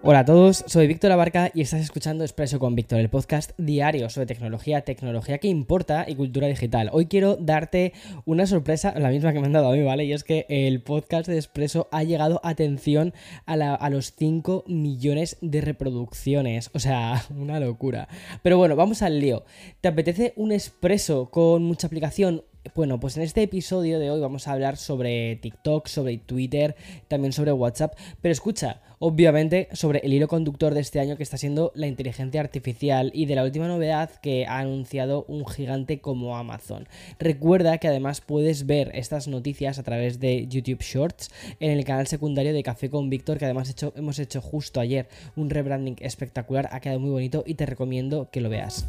Hola a todos, soy Víctor Abarca y estás escuchando Expreso con Víctor, el podcast diario sobre tecnología, tecnología que importa y cultura digital. Hoy quiero darte una sorpresa, la misma que me han dado a mí, ¿vale? Y es que el podcast de Expreso ha llegado, atención, a, a los 5 millones de reproducciones. O sea, una locura. Pero bueno, vamos al lío. ¿Te apetece un Expreso con mucha aplicación? Bueno, pues en este episodio de hoy vamos a hablar sobre TikTok, sobre Twitter, también sobre WhatsApp, pero escucha, obviamente sobre el hilo conductor de este año que está siendo la inteligencia artificial y de la última novedad que ha anunciado un gigante como Amazon. Recuerda que además puedes ver estas noticias a través de YouTube Shorts en el canal secundario de Café con Víctor, que además hemos hecho justo ayer un rebranding espectacular, ha quedado muy bonito y te recomiendo que lo veas.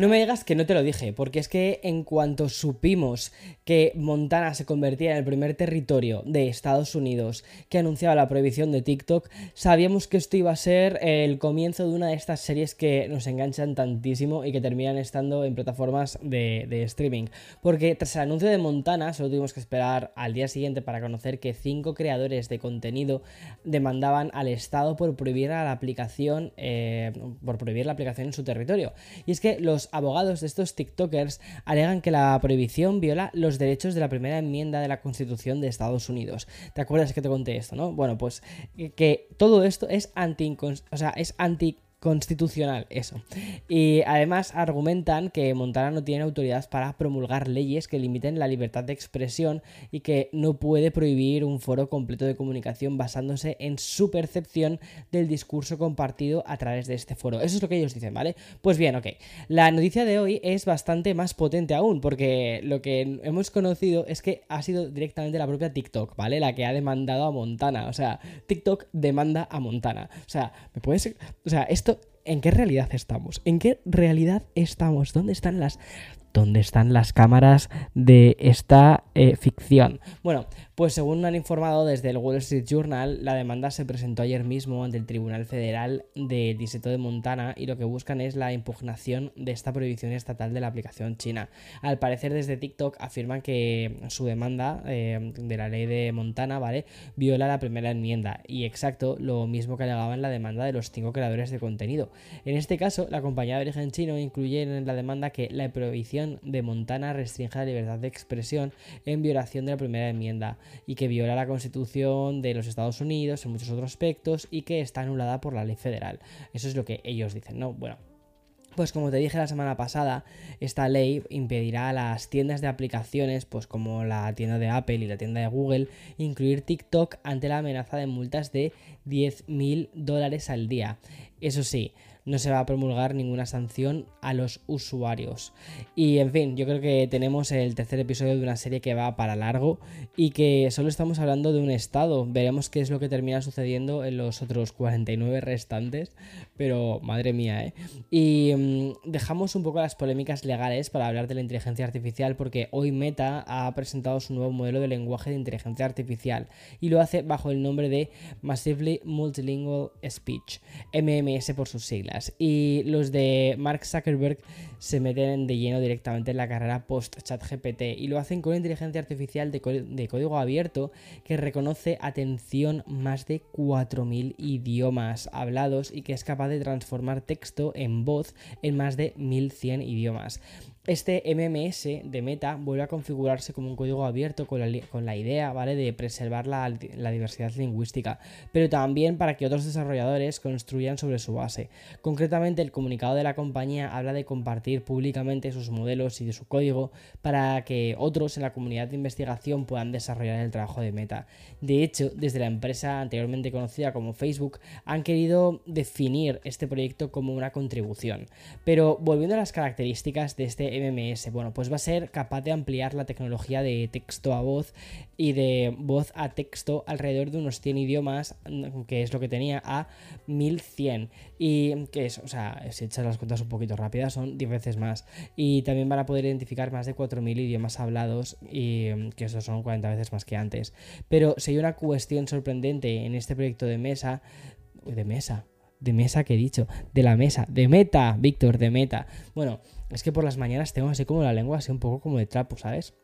No me digas que no te lo dije, porque es que en cuanto supimos que Montana se convertía en el primer territorio de Estados Unidos que anunciaba la prohibición de TikTok, sabíamos que esto iba a ser el comienzo de una de estas series que nos enganchan tantísimo y que terminan estando en plataformas de, streaming. Porque tras el anuncio de Montana, solo tuvimos que esperar al día siguiente para conocer que cinco creadores de contenido demandaban al Estado por prohibir a la aplicación, eh, por prohibir la aplicación en su territorio. Y es que los abogados de estos TikTokers alegan que la prohibición viola los derechos de la primera enmienda de la Constitución de Estados Unidos. ¿Te acuerdas que te conté esto, no? Bueno, pues que todo esto es anti, o sea, es anti constitucional, eso. Y además argumentan que Montana no tiene autoridad para promulgar leyes que limiten la libertad de expresión y que no puede prohibir un foro completo de comunicación basándose en su percepción del discurso compartido a través de este foro. Eso es lo que ellos dicen, ¿vale? Pues bien, ok. La noticia de hoy es bastante más potente aún porque lo que hemos conocido es que ha sido directamente la propia TikTok, ¿vale? La que ha demandado a Montana. O sea, TikTok demanda a Montana. O sea, ¿me puedes... O sea, esto ¿En qué realidad estamos? ¿En qué realidad estamos? ¿Dónde están las ¿Dónde están las cámaras de esta eh, ficción? Bueno, pues según han informado desde el Wall Street Journal, la demanda se presentó ayer mismo ante el Tribunal Federal de Distrito de Montana y lo que buscan es la impugnación de esta prohibición estatal de la aplicación china. Al parecer desde TikTok afirman que su demanda eh, de la ley de Montana, ¿vale? Viola la primera enmienda y exacto lo mismo que alegaban la demanda de los cinco creadores de contenido. En este caso, la compañía de origen chino incluye en la demanda que la prohibición de Montana restringe la libertad de expresión en violación de la primera enmienda y que viola la Constitución de los Estados Unidos en muchos otros aspectos y que está anulada por la ley federal. Eso es lo que ellos dicen, ¿no? Bueno, pues como te dije la semana pasada, esta ley impedirá a las tiendas de aplicaciones, pues como la tienda de Apple y la tienda de Google, incluir TikTok ante la amenaza de multas de 10.000 dólares al día. Eso sí, no se va a promulgar ninguna sanción a los usuarios. Y en fin, yo creo que tenemos el tercer episodio de una serie que va para largo y que solo estamos hablando de un estado. Veremos qué es lo que termina sucediendo en los otros 49 restantes, pero madre mía, ¿eh? Y mm, dejamos un poco las polémicas legales para hablar de la inteligencia artificial porque hoy Meta ha presentado su nuevo modelo de lenguaje de inteligencia artificial y lo hace bajo el nombre de Massively Multilingual Speech, MMS por sus siglas. Y los de Mark Zuckerberg se meten de lleno directamente en la carrera post-ChatGPT y lo hacen con inteligencia artificial de, código abierto que reconoce, atención, más de 4.000 idiomas hablados y que es capaz de transformar texto en voz en más de 1.100 idiomas. Este MMS de Meta vuelve a configurarse como un código abierto con la, idea, ¿vale? De preservar la, diversidad lingüística, pero también para que otros desarrolladores construyan sobre su base. Concretamente, el comunicado de la compañía habla de compartir públicamente sus modelos y de su código para que otros en la comunidad de investigación puedan desarrollar el trabajo de Meta. De hecho, desde la empresa anteriormente conocida como Facebook, han querido definir este proyecto como una contribución. Pero volviendo a las características de este MMS? Bueno, pues va a ser capaz de ampliar la tecnología de texto a voz y de voz a texto alrededor de unos 100 idiomas, que es lo que tenía, a 1100. Y que es, o sea, si echas las cuentas un poquito rápidas, son 10 veces más. Y también van a poder identificar más de 4000 idiomas hablados, y que eso son 40 veces más que antes. Pero si hay una cuestión sorprendente en este proyecto de mesa, de mesa, de mesa que he dicho, de la mesa, de meta, Víctor, de meta. Bueno, es que por las mañanas tengo así como la lengua así un poco como de trapo, ¿sabes?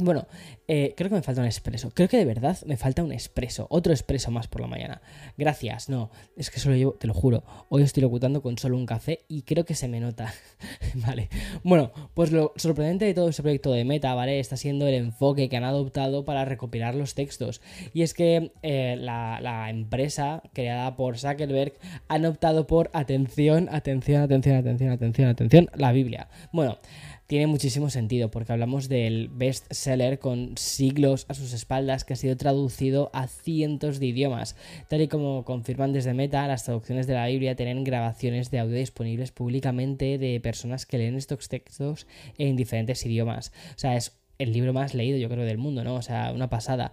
Bueno, eh, creo que me falta un expreso. Creo que de verdad me falta un expreso. Otro expreso más por la mañana. Gracias, no. Es que solo llevo, te lo juro. Hoy estoy locutando con solo un café y creo que se me nota. vale. Bueno, pues lo sorprendente de todo ese proyecto de Meta, ¿vale? Está siendo el enfoque que han adoptado para recopilar los textos. Y es que eh, la, la empresa creada por Zuckerberg han optado por atención, atención, atención, atención, atención, atención, la Biblia. Bueno tiene muchísimo sentido porque hablamos del best seller con siglos a sus espaldas que ha sido traducido a cientos de idiomas. Tal y como confirman desde Meta, las traducciones de la Biblia tienen grabaciones de audio disponibles públicamente de personas que leen estos textos en diferentes idiomas. O sea, es el libro más leído yo creo del mundo, ¿no? O sea, una pasada.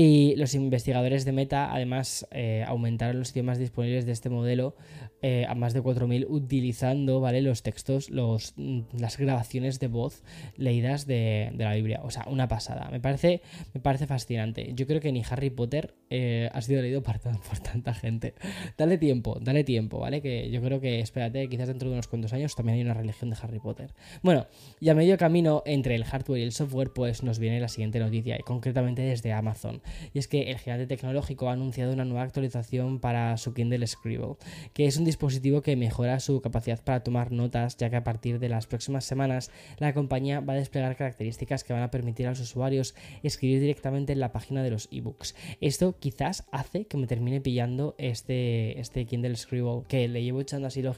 Y los investigadores de Meta además eh, aumentaron los idiomas disponibles de este modelo eh, a más de 4.000 utilizando ¿vale? los textos, los, mm, las grabaciones de voz leídas de, la Biblia. O sea, una pasada. Me parece, me parece fascinante. Yo creo que ni Harry Potter eh, ha sido leído por, tanta gente. Dale tiempo, dale tiempo, ¿vale? Que yo creo que, espérate, quizás dentro de unos cuantos años también hay una religión de Harry Potter. Bueno, y a medio camino entre el hardware y el software, pues nos viene la siguiente noticia, y concretamente desde Amazon y es que el gigante tecnológico ha anunciado una nueva actualización para su Kindle Scribble, que es un dispositivo que mejora su capacidad para tomar notas, ya que a partir de las próximas semanas la compañía va a desplegar características que van a permitir a los usuarios escribir directamente en la página de los ebooks. Esto quizás hace que me termine pillando este, este Kindle Scribble, que le llevo echando así el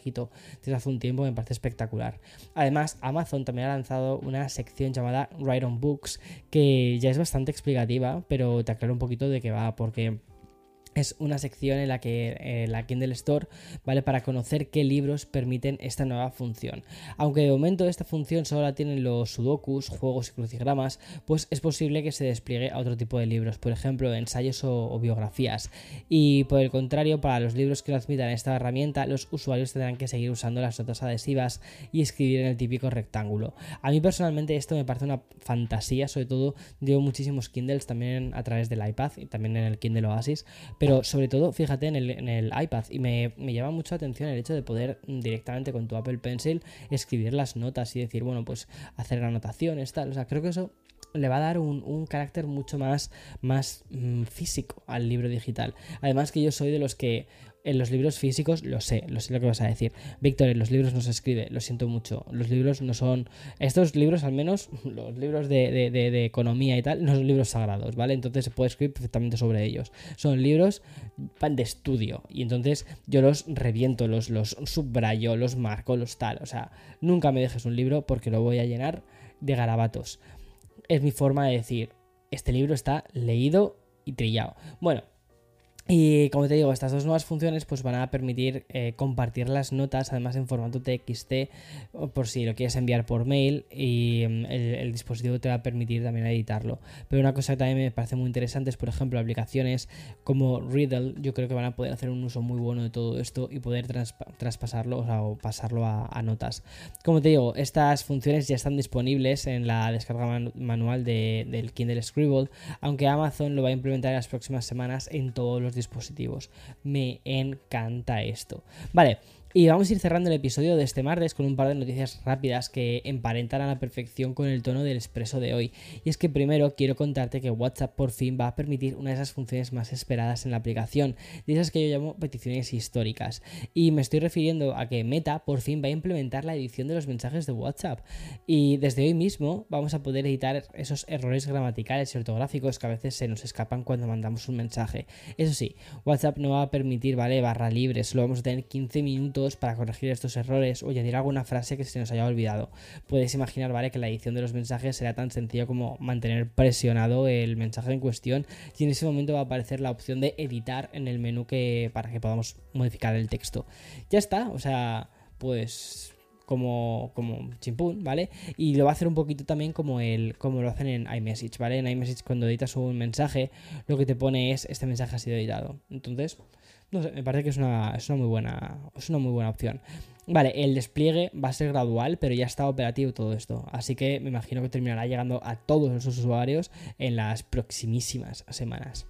desde hace un tiempo, me parece espectacular. Además, Amazon también ha lanzado una sección llamada Write on Books, que ya es bastante explicativa, pero te aclaro un poquito de qué va, porque es una sección en la que eh, la Kindle Store vale para conocer qué libros permiten esta nueva función. Aunque de momento esta función solo la tienen los sudokus, juegos y crucigramas, pues es posible que se despliegue a otro tipo de libros, por ejemplo ensayos o, biografías. Y por el contrario, para los libros que no admitan esta herramienta, los usuarios tendrán que seguir usando las notas adhesivas y escribir en el típico rectángulo. A mí personalmente esto me parece una fantasía, sobre todo llevo muchísimos Kindles también a través del iPad y también en el Kindle Oasis pero sobre todo, fíjate en el, iPad y me, llama mucho la atención el hecho de poder directamente con tu Apple Pencil escribir las notas y decir, bueno, pues hacer anotaciones, tal. O sea, creo que eso le va a dar un, carácter mucho más, más mm, físico al libro digital. Además que yo soy de los que en los libros físicos, lo sé, lo sé lo que vas a decir. Víctor, en los libros no se escribe, lo siento mucho. Los libros no son. Estos libros, al menos, los libros de, economía y tal, no son libros sagrados, ¿vale? Entonces se puede escribir perfectamente sobre ellos. Son libros de estudio. Y entonces yo los reviento, los, los subrayo, los marco, los tal. O sea, nunca me dejes un libro porque lo voy a llenar de garabatos. Es mi forma de decir, este libro está leído y trillado. Bueno, y como te digo, estas dos nuevas funciones pues van a permitir eh, compartir las notas además en formato TXT por si lo quieres enviar por mail y mm, el, dispositivo te va a permitir también editarlo. Pero una cosa que también me parece muy interesante es por ejemplo aplicaciones como Riddle, yo creo que van a poder hacer un uso muy bueno de todo esto y poder traspasarlo o, pasarlo a, notas. Como te digo, estas funciones ya están disponibles en la descarga manual del Kindle Scribble, aunque Amazon lo va a implementar en las próximas semanas en todos los dispositivos. Me encanta esto. Vale, Y vamos a ir cerrando el episodio de este martes con un par de noticias rápidas que emparentan a la perfección con el tono del expreso de hoy. Y es que primero quiero contarte que WhatsApp por fin va a permitir una de esas funciones más esperadas en la aplicación, de esas que yo llamo peticiones históricas. Y me estoy refiriendo a que Meta por fin va a implementar la edición de los mensajes de WhatsApp. Y desde hoy mismo vamos a poder editar esos errores gramaticales y ortográficos que a veces se nos escapan cuando mandamos un mensaje. Eso sí, WhatsApp no va a permitir, ¿vale? Barra libre, solo vamos a tener 15 minutos para corregir estos errores o añadir alguna frase que se nos haya olvidado. Puedes imaginar, ¿vale? Que la edición de los mensajes será tan sencilla como mantener presionado el mensaje en cuestión y en ese momento va a aparecer la opción de editar en el menú que, para que podamos modificar el texto. Ya está, o sea, pues como, como chimpún, ¿vale? Y lo va a hacer un poquito también como, el, como lo hacen en iMessage, ¿vale? En iMessage cuando editas un mensaje, lo que te pone es este mensaje ha sido editado. Entonces, no sé, me parece que es una, muy buena, es una muy buena opción. Vale, el despliegue va a ser gradual, pero ya está operativo todo esto. Así que me imagino que terminará llegando a todos los usuarios en las proximísimas semanas.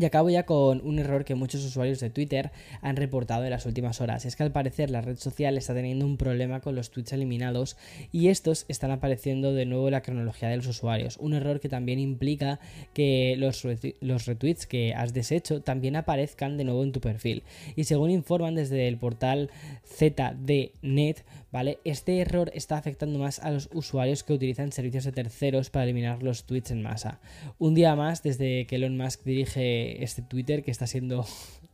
Y acabo ya con un error que muchos usuarios de Twitter han reportado en las últimas horas. Es que al parecer la red social está teniendo un problema con los tweets eliminados y estos están apareciendo de nuevo en la cronología de los usuarios. Un error que también implica que los, los retweets que has deshecho también aparezcan de nuevo en tu perfil. Y según informan desde el portal ZDNet, ¿vale? Este error está afectando más a los usuarios que utilizan servicios de terceros para eliminar los tweets en masa. Un día más desde que Elon Musk dirige este Twitter que está siendo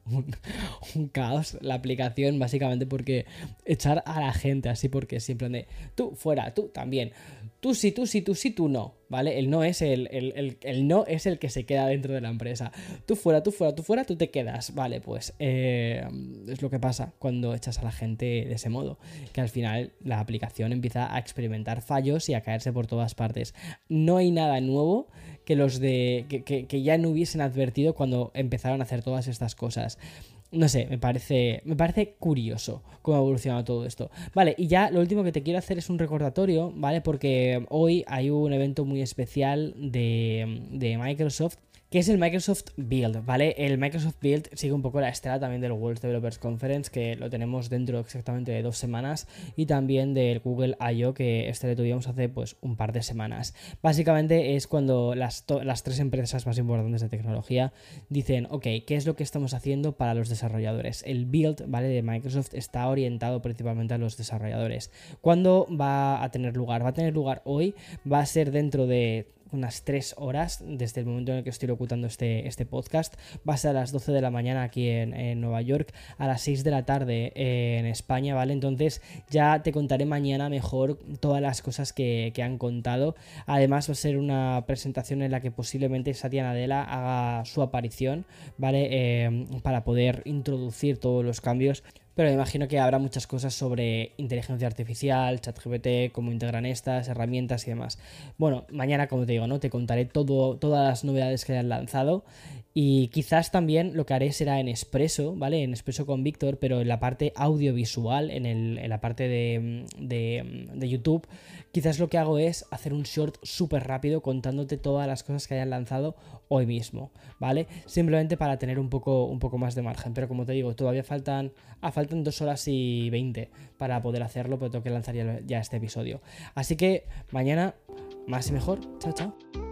un, caos la aplicación, básicamente porque echar a la gente así, porque siempre de tú fuera, tú también, tú sí, tú sí, tú sí, tú no, ¿vale? El no es el, el, no es el que se queda dentro de la empresa. Tú fuera, tú fuera, tú fuera, tú te quedas, ¿vale? Pues eh, es lo que pasa cuando echas a la gente de ese modo, que al final la aplicación empieza a experimentar fallos y a caerse por todas partes. No hay nada nuevo que los de que, que ya no hubiesen advertido cuando empezaron a hacer todas estas cosas no sé, me parece, me parece curioso cómo ha evolucionado todo esto. Vale, y ya lo último que te quiero hacer es un recordatorio, ¿vale? Porque hoy hay un evento muy especial de, de Microsoft que es el Microsoft Build, ¿vale? El Microsoft Build sigue un poco la estela también del World Developers Conference, que lo tenemos dentro exactamente de dos semanas, y también del Google I.O., que este lo tuvimos hace pues un par de semanas. Básicamente es cuando las, las tres empresas más importantes de tecnología dicen, ok, ¿qué es lo que estamos haciendo para los desarrolladores? El Build, ¿vale? De Microsoft está orientado principalmente a los desarrolladores. ¿Cuándo va a tener lugar? Va a tener lugar hoy, va a ser dentro de unas 3 horas desde el momento en el que estoy locutando este, este podcast. Va a ser a las 12 de la mañana aquí en, Nueva York, a las 6 de la tarde en España, ¿vale? Entonces ya te contaré mañana mejor todas las cosas que, han contado. Además va a ser una presentación en la que posiblemente Satya Nadella haga su aparición, ¿vale? Eh, para poder introducir todos los cambios pero me imagino que habrá muchas cosas sobre inteligencia artificial, ChatGPT, cómo integran estas herramientas y demás. Bueno, mañana, como te digo, ¿no? Te contaré todo, todas las novedades que hayan lanzado y quizás también lo que haré será en expreso, ¿vale? En expreso con Víctor, pero en la parte audiovisual, en, el, en la parte de, de, YouTube, quizás lo que hago es hacer un short súper rápido contándote todas las cosas que hayan lanzado hoy mismo, ¿vale? Simplemente para tener un poco, un poco más de margen. Pero como te digo, todavía faltan, ah, faltan dos horas y 20 para poder hacerlo, pero tengo que lanzar ya este episodio. Así que mañana, más y mejor. Chao, chao.